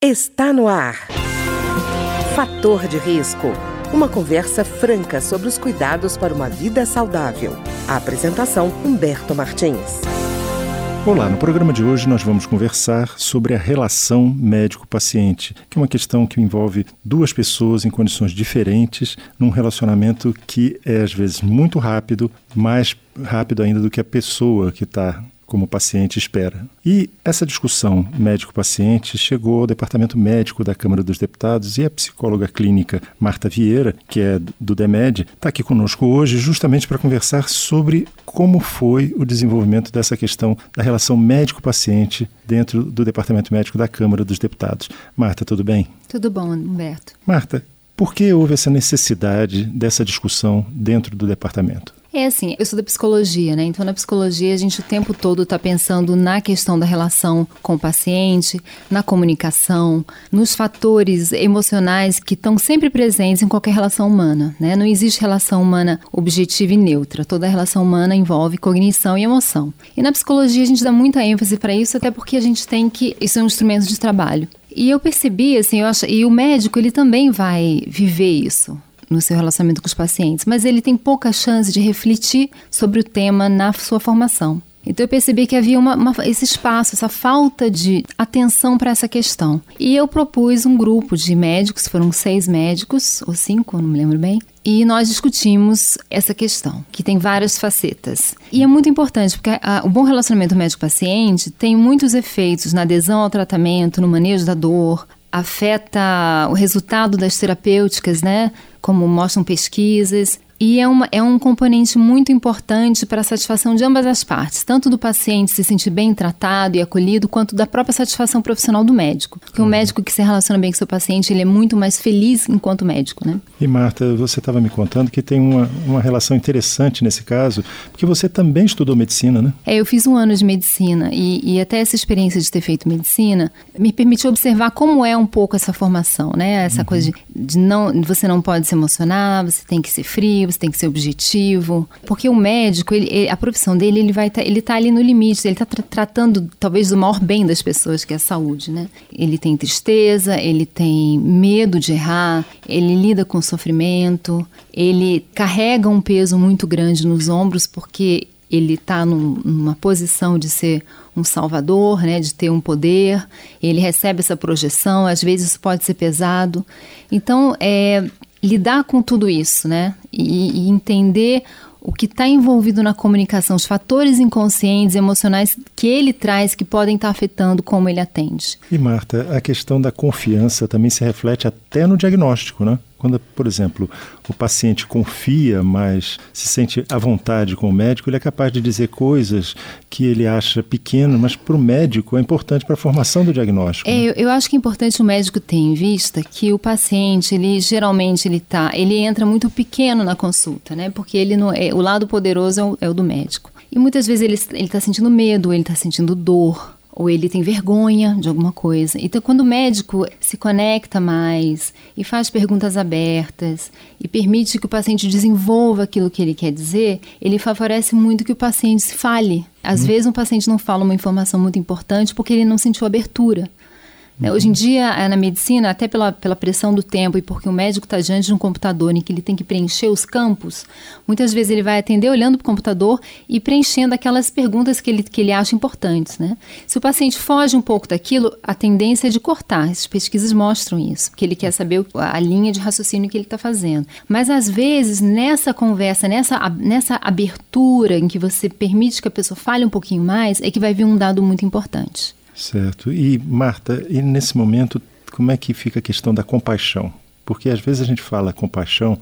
Está no ar. Fator de risco. Uma conversa franca sobre os cuidados para uma vida saudável. A apresentação Humberto Martins. Olá, no programa de hoje nós vamos conversar sobre a relação médico-paciente, que é uma questão que envolve duas pessoas em condições diferentes, num relacionamento que é às vezes muito rápido, mais rápido ainda do que a pessoa que está como o paciente espera. E essa discussão médico-paciente chegou ao departamento médico da Câmara dos Deputados e a psicóloga clínica Marta Vieira, que é do DEMED, está aqui conosco hoje justamente para conversar sobre como foi o desenvolvimento dessa questão da relação médico-paciente dentro do departamento médico da Câmara dos Deputados. Marta, tudo bem? Tudo bom, Humberto. Marta, por que houve essa necessidade dessa discussão dentro do departamento? É assim, eu sou da psicologia, né? Então, na psicologia, a gente o tempo todo está pensando na questão da relação com o paciente, na comunicação, nos fatores emocionais que estão sempre presentes em qualquer relação humana, né? Não existe relação humana objetiva e neutra. Toda relação humana envolve cognição e emoção. E na psicologia, a gente dá muita ênfase para isso, até porque a gente tem que. Isso é um instrumento de trabalho. E eu percebi, assim, eu acho, e o médico, ele também vai viver isso no seu relacionamento com os pacientes, mas ele tem pouca chance de refletir sobre o tema na sua formação. Então eu percebi que havia uma, uma, esse espaço, essa falta de atenção para essa questão. E eu propus um grupo de médicos, foram seis médicos, ou cinco, não me lembro bem, e nós discutimos essa questão, que tem várias facetas. E é muito importante, porque a, o bom relacionamento médico-paciente tem muitos efeitos na adesão ao tratamento, no manejo da dor, afeta o resultado das terapêuticas, né? Como mostram pesquisas. E é, uma, é um componente muito importante para a satisfação de ambas as partes, tanto do paciente se sentir bem tratado e acolhido, quanto da própria satisfação profissional do médico. Porque uhum. um médico que se relaciona bem com seu paciente, ele é muito mais feliz enquanto médico, né? E Marta, você estava me contando que tem uma, uma relação interessante nesse caso, porque você também estudou medicina, né? É, eu fiz um ano de medicina e, e até essa experiência de ter feito medicina me permitiu observar como é um pouco essa formação, né? Essa uhum. coisa de, de não, você não pode se emocionar, você tem que ser frio, você tem que ser objetivo. Porque o médico, ele, ele, a profissão dele, ele vai tá, ele tá ali no limite, ele está tra tratando talvez do maior bem das pessoas, que é a saúde, né? Ele tem tristeza, ele tem medo de errar, ele lida com sofrimento, ele carrega um peso muito grande nos ombros porque ele está num, numa posição de ser um salvador, né, de ter um poder, ele recebe essa projeção, às vezes isso pode ser pesado. Então, é, lidar com tudo isso, né? E, e entender o que está envolvido na comunicação, os fatores inconscientes, emocionais que ele traz que podem estar tá afetando como ele atende. E Marta, a questão da confiança também se reflete até no diagnóstico, né? Quando, por exemplo, o paciente confia, mas se sente à vontade com o médico, ele é capaz de dizer coisas que ele acha pequeno, mas para o médico é importante para a formação do diagnóstico. É, né? eu acho que é importante o médico ter em vista que o paciente, ele geralmente ele tá, ele entra muito pequeno na consulta, né? Porque ele não é, o lado poderoso é o, é o do médico. E muitas vezes ele está sentindo medo, ele está sentindo dor, ou ele tem vergonha de alguma coisa. Então, quando o médico se conecta mais e faz perguntas abertas e permite que o paciente desenvolva aquilo que ele quer dizer, ele favorece muito que o paciente se fale. Às hum. vezes, um paciente não fala uma informação muito importante porque ele não sentiu abertura. Né? Hoje em dia, é, na medicina, até pela, pela pressão do tempo e porque o médico está diante de um computador em que ele tem que preencher os campos, muitas vezes ele vai atender olhando para o computador e preenchendo aquelas perguntas que ele, que ele acha importantes. Né? Se o paciente foge um pouco daquilo, a tendência é de cortar. As pesquisas mostram isso, porque ele quer saber a linha de raciocínio que ele está fazendo. Mas às vezes, nessa conversa, nessa, nessa abertura em que você permite que a pessoa fale um pouquinho mais, é que vai vir um dado muito importante. Certo. E, Marta, e nesse momento, como é que fica a questão da compaixão? Porque às vezes a gente fala compaixão,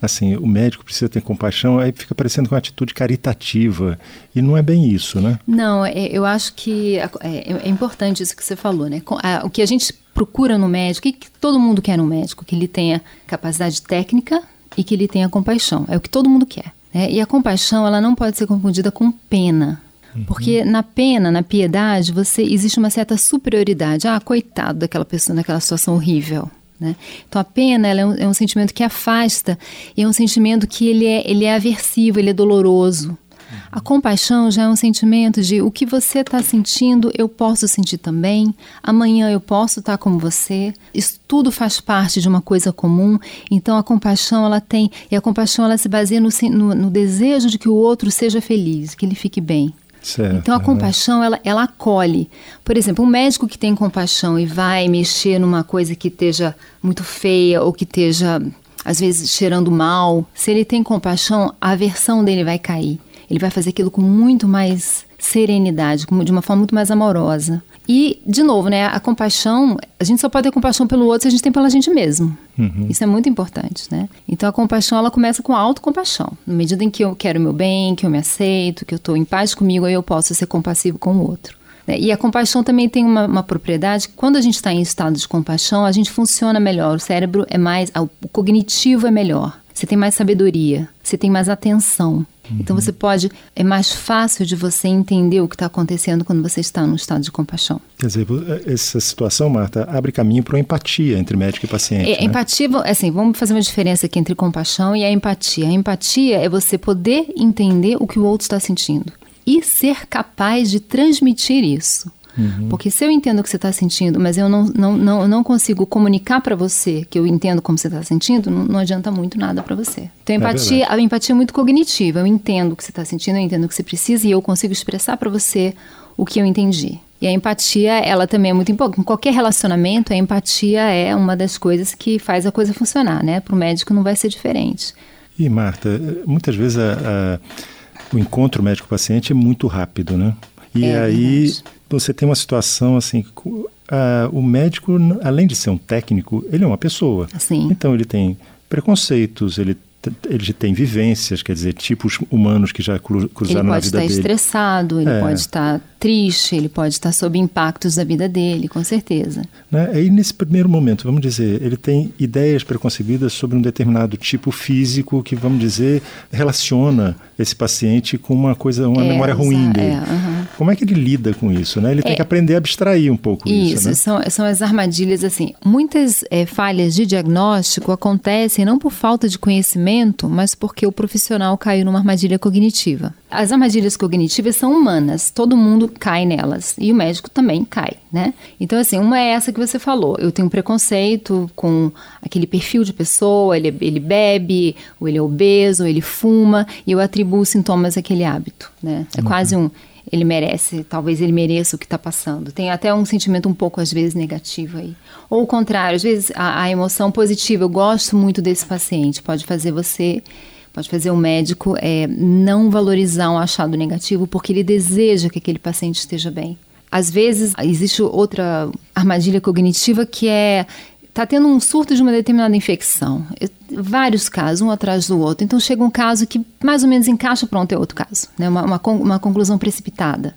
assim, o médico precisa ter compaixão, aí fica parecendo com uma atitude caritativa. E não é bem isso, né? Não, é, eu acho que é, é, importante isso que você falou, né? O que a gente procura no médico, o que todo mundo quer no médico? Que ele tenha capacidade técnica e que ele tenha compaixão. É o que todo mundo quer. Né? E a compaixão, ela não pode ser confundida com pena. Uhum. Porque na pena, na piedade, você existe uma certa superioridade. Ah, coitado daquela pessoa naquela situação horrível. Né? Então a pena é um, é, um, sentimento que afasta e é um sentimento que ele é, ele é aversivo, ele é doloroso. A compaixão já é um sentimento de o que você está sentindo, eu posso sentir também. Amanhã eu posso estar tá como você. Isso tudo faz parte de uma coisa comum. Então a compaixão ela tem e a compaixão ela se baseia no, no, no desejo de que o outro seja feliz, que ele fique bem. Certo, então a compaixão ela, ela acolhe. Por exemplo, um médico que tem compaixão e vai mexer numa coisa que esteja muito feia ou que esteja às vezes cheirando mal, se ele tem compaixão, a aversão dele vai cair. Ele vai fazer aquilo com muito mais serenidade, de uma forma muito mais amorosa. E, de novo, né, a compaixão, a gente só pode ter compaixão pelo outro se a gente tem pela gente mesmo. Uhum. Isso é muito importante, né? Então a compaixão, ela começa com a autocompaixão. Na medida em que eu quero o meu bem, que eu me aceito, que eu estou em paz comigo, aí eu posso ser compassivo com o outro. Né? E a compaixão também tem uma, uma propriedade. Quando a gente está em estado de compaixão, a gente funciona melhor. O cérebro é mais. O cognitivo é melhor. Você tem mais sabedoria. Você tem mais atenção. Então você pode, é mais fácil de você entender o que está acontecendo quando você está num estado de compaixão. Quer dizer, essa situação, Marta, abre caminho para uma empatia entre médico e paciente. É, né? Empatia, assim, vamos fazer uma diferença aqui entre compaixão e a empatia. A empatia é você poder entender o que o outro está sentindo e ser capaz de transmitir isso. Uhum. Porque se eu entendo o que você está sentindo, mas eu não, não, não, não consigo comunicar para você que eu entendo como você está sentindo, não, não, adianta muito nada para você. Então, a é empatia, é a empatia é muito cognitiva. Eu entendo o que você está sentindo, eu entendo o que você precisa e eu consigo expressar para você o que eu entendi. E a empatia, ela também é muito importante. Em qualquer relacionamento, a empatia é uma das coisas que faz a coisa funcionar, né? Para o médico não vai ser diferente. E, Marta, muitas vezes a, a, o encontro médico-paciente é muito rápido, né? E é, aí verdade você tem uma situação assim, uh, o médico, além de ser um técnico, ele é uma pessoa. Sim. Então ele tem preconceitos, ele ele tem vivências, quer dizer, tipos humanos que já cruzaram na vida dele. Ele pode estar estressado, ele é. pode estar triste, ele pode estar sob impactos da vida dele, com certeza. Né? Aí, nesse primeiro momento, vamos dizer, ele tem ideias preconcebidas sobre um determinado tipo físico que, vamos dizer, relaciona esse paciente com uma coisa, uma é, memória ruim dele. É, uhum. Como é que ele lida com isso? Né? Ele tem é. que aprender a abstrair um pouco isso. Isso, né? são, são as armadilhas, assim. Muitas é, falhas de diagnóstico acontecem não por falta de conhecimento, mas porque o profissional caiu numa armadilha cognitiva. As armadilhas cognitivas são humanas, todo mundo cai nelas e o médico também cai, né? Então, assim, uma é essa que você falou. Eu tenho um preconceito com aquele perfil de pessoa, ele, ele bebe, ou ele é obeso, ou ele fuma, e eu atribuo sintomas àquele hábito, né? É uhum. quase um ele merece, talvez ele mereça o que está passando. Tem até um sentimento um pouco, às vezes, negativo aí. Ou o contrário, às vezes a, a emoção positiva, eu gosto muito desse paciente, pode fazer você pode fazer o médico é, não valorizar um achado negativo porque ele deseja que aquele paciente esteja bem. Às vezes, existe outra armadilha cognitiva que é está tendo um surto de uma determinada infecção. Vários casos, um atrás do outro. Então chega um caso que mais ou menos encaixa, pronto, é outro caso. Né? Uma, uma, uma conclusão precipitada.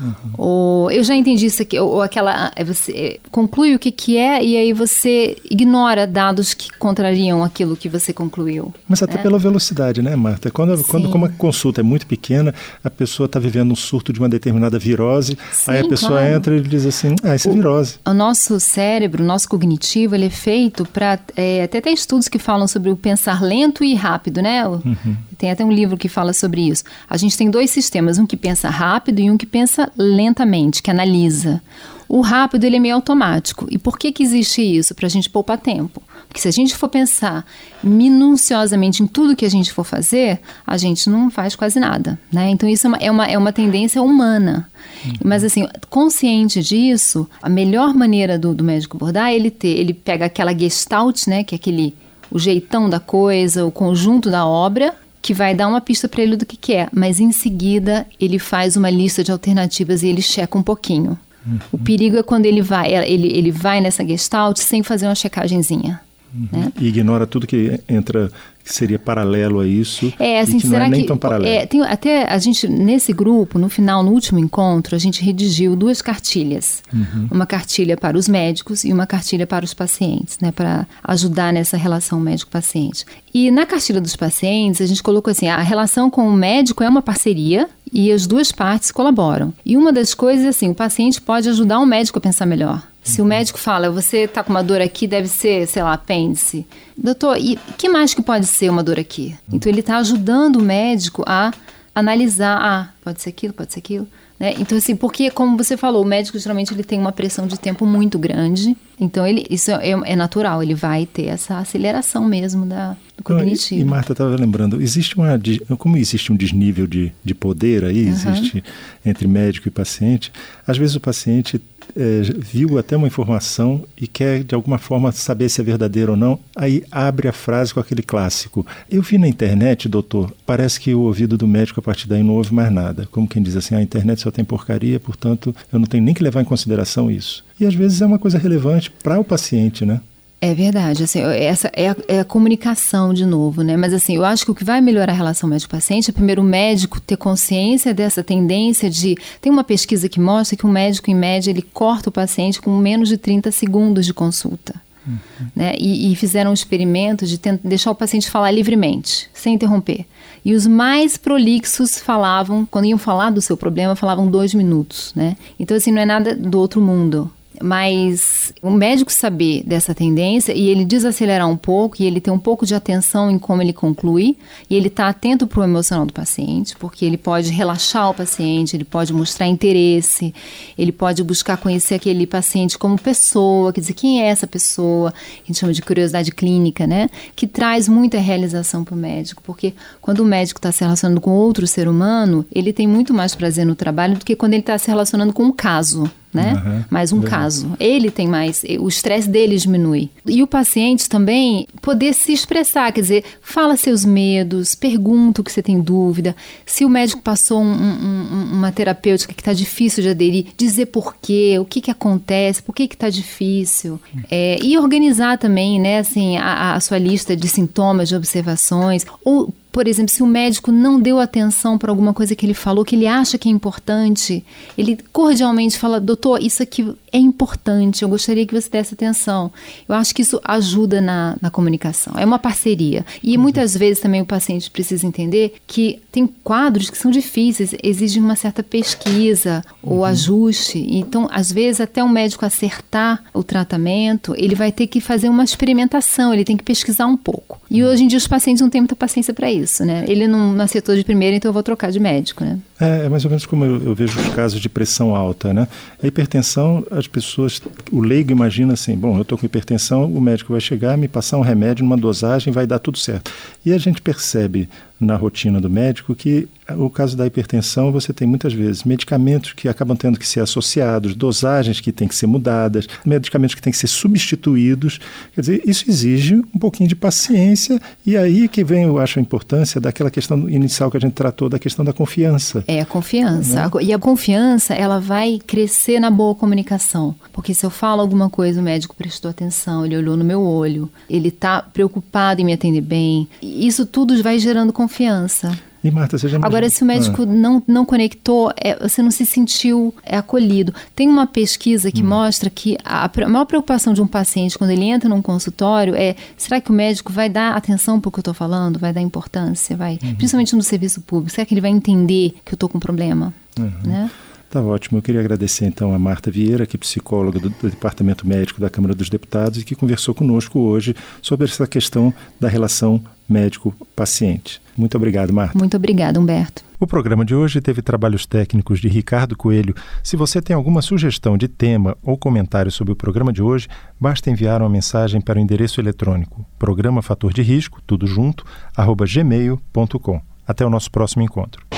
Uhum. Ou eu já entendi isso aqui, ou, ou aquela. É você é, conclui o que, que é e aí você ignora dados que contrariam aquilo que você concluiu. Mas até né? pela velocidade, né, Marta? Quando, quando como a consulta é muito pequena, a pessoa está vivendo um surto de uma determinada virose, Sim, aí a pessoa claro. entra e diz assim: ah, isso é virose. O nosso cérebro, o nosso cognitivo, ele é feito para. É, até tem estudos que falam sobre o pensar lento e rápido, né? Uhum. Tem até um livro que fala sobre isso. A gente tem dois sistemas, um que pensa rápido e um que pensa lentamente, que analisa. O rápido ele é meio automático. E por que, que existe isso? Para a gente poupar tempo. Porque se a gente for pensar minuciosamente em tudo que a gente for fazer, a gente não faz quase nada. Né? Então isso é uma, é uma, é uma tendência humana. Uhum. Mas assim, consciente disso, a melhor maneira do, do médico abordar é ele ter, ele pega aquela gestalt, né, que é aquele o jeitão da coisa, o conjunto da obra, que vai dar uma pista para ele do que, que é, mas em seguida ele faz uma lista de alternativas e ele checa um pouquinho. Uhum. O perigo é quando ele vai, ele, ele vai nessa gestalt sem fazer uma checagemzinha. Né? E ignora tudo que entra que seria paralelo a isso. É, assim, que será não é nem que, tão paralelo. É, tem, até a gente, nesse grupo, no final, no último encontro, a gente redigiu duas cartilhas. Uhum. Uma cartilha para os médicos e uma cartilha para os pacientes, né? Para ajudar nessa relação médico-paciente. E na cartilha dos pacientes, a gente colocou assim: a relação com o médico é uma parceria e as duas partes colaboram. E uma das coisas assim: o paciente pode ajudar o médico a pensar melhor. Se o médico fala, você está com uma dor aqui, deve ser, sei lá, apêndice. Doutor, e que mais que pode ser uma dor aqui? Então ele está ajudando o médico a analisar, ah, pode ser aquilo, pode ser aquilo. Né? Então, assim, porque, como você falou, o médico geralmente ele tem uma pressão de tempo muito grande. Então, ele, isso é, é natural, ele vai ter essa aceleração mesmo da, cognitivo. E, e Marta estava lembrando, existe uma. Como existe um desnível de, de poder aí, uhum. existe entre médico e paciente, às vezes o paciente é, viu até uma informação e quer de alguma forma saber se é verdadeiro ou não, aí abre a frase com aquele clássico. Eu vi na internet, doutor, parece que o ouvido do médico a partir daí não ouve mais nada. Como quem diz assim, a internet só tem porcaria, portanto eu não tenho nem que levar em consideração isso. E às vezes é uma coisa relevante para o paciente, né? É verdade, assim, essa é a, é a, comunicação de novo, né? Mas assim, eu acho que o que vai melhorar a relação médico-paciente é primeiro o médico ter consciência dessa tendência de. Tem uma pesquisa que mostra que o médico, em média, ele corta o paciente com menos de 30 segundos de consulta. Uhum. Né? E, e, fizeram um experimento de tentar deixar o paciente falar livremente, sem interromper. E os mais prolixos falavam, quando iam falar do seu problema, falavam dois minutos, né? Então, assim, não é nada do outro mundo. Mas o médico saber dessa tendência e ele desacelerar um pouco e ele ter um pouco de atenção em como ele conclui e ele estar tá atento para o emocional do paciente, porque ele pode relaxar o paciente, ele pode mostrar interesse, ele pode buscar conhecer aquele paciente como pessoa, quer dizer, quem é essa pessoa, que a gente chama de curiosidade clínica, né? Que traz muita realização para o médico, porque quando o médico está se relacionando com outro ser humano, ele tem muito mais prazer no trabalho do que quando ele está se relacionando com um caso né? Uhum, mais um caso. Ele tem mais, o estresse dele diminui. E o paciente também poder se expressar, quer dizer, fala seus medos, pergunta o que você tem dúvida. Se o médico passou um, um, uma terapêutica que está difícil de aderir, dizer por quê, o que, que acontece, por que está difícil. É, e organizar também, né, assim, a, a sua lista de sintomas, de observações, ou por exemplo, se o médico não deu atenção para alguma coisa que ele falou, que ele acha que é importante, ele cordialmente fala: doutor, isso aqui é importante, eu gostaria que você desse atenção. Eu acho que isso ajuda na, na comunicação, é uma parceria. E uhum. muitas vezes também o paciente precisa entender que tem quadros que são difíceis, exigem uma certa pesquisa ou uhum. ajuste. Então, às vezes, até o médico acertar o tratamento, ele vai ter que fazer uma experimentação, ele tem que pesquisar um pouco. E hoje em dia os pacientes não têm muita paciência para isso, né? Ele não acertou de primeira, então eu vou trocar de médico, né? É, é mais ou menos como eu, eu, vejo os casos de pressão alta, né? A hipertensão, as pessoas, o leigo imagina assim, bom, eu estou com hipertensão, o médico vai chegar, me passar um remédio numa dosagem, vai dar tudo certo. E a gente percebe na rotina do médico que o caso da hipertensão você tem muitas vezes medicamentos que acabam tendo que ser associados, dosagens que têm que ser mudadas, medicamentos que têm que ser substituídos. Quer dizer, isso exige um pouquinho de paciência e aí que vem, eu acho, a importância daquela questão inicial que a gente tratou da questão da confiança. É a confiança. Né? E a confiança, ela vai crescer na boa comunicação. Porque se eu falo alguma coisa, o médico prestou atenção, ele olhou no meu olho, ele está preocupado em me atender bem. Isso tudo vai gerando confiança confiança. E Marta, você já Agora, se o médico ah. não, não conectou, é, você não se sentiu é, acolhido. Tem uma pesquisa que hum. mostra que a, a, maior preocupação de um paciente quando ele entra num consultório é: será que o médico vai dar atenção para o que eu estou falando? Vai dar importância? Vai, uhum. Principalmente no serviço público. Será que ele vai entender que eu estou com um problema? Uhum. Né? Tá ótimo. Eu queria agradecer então a Marta Vieira, que é psicóloga do, do, Departamento Médico da Câmara dos Deputados e que conversou conosco hoje sobre essa questão da relação médico-paciente. Muito obrigado, Marta. Muito obrigada, Humberto. O programa de hoje teve trabalhos técnicos de Ricardo Coelho. Se você tem alguma sugestão de tema ou comentário sobre o programa de hoje, basta enviar uma mensagem para o endereço eletrônico programa fator de risco, tudo junto, arroba gmail.com. Até o nosso próximo encontro.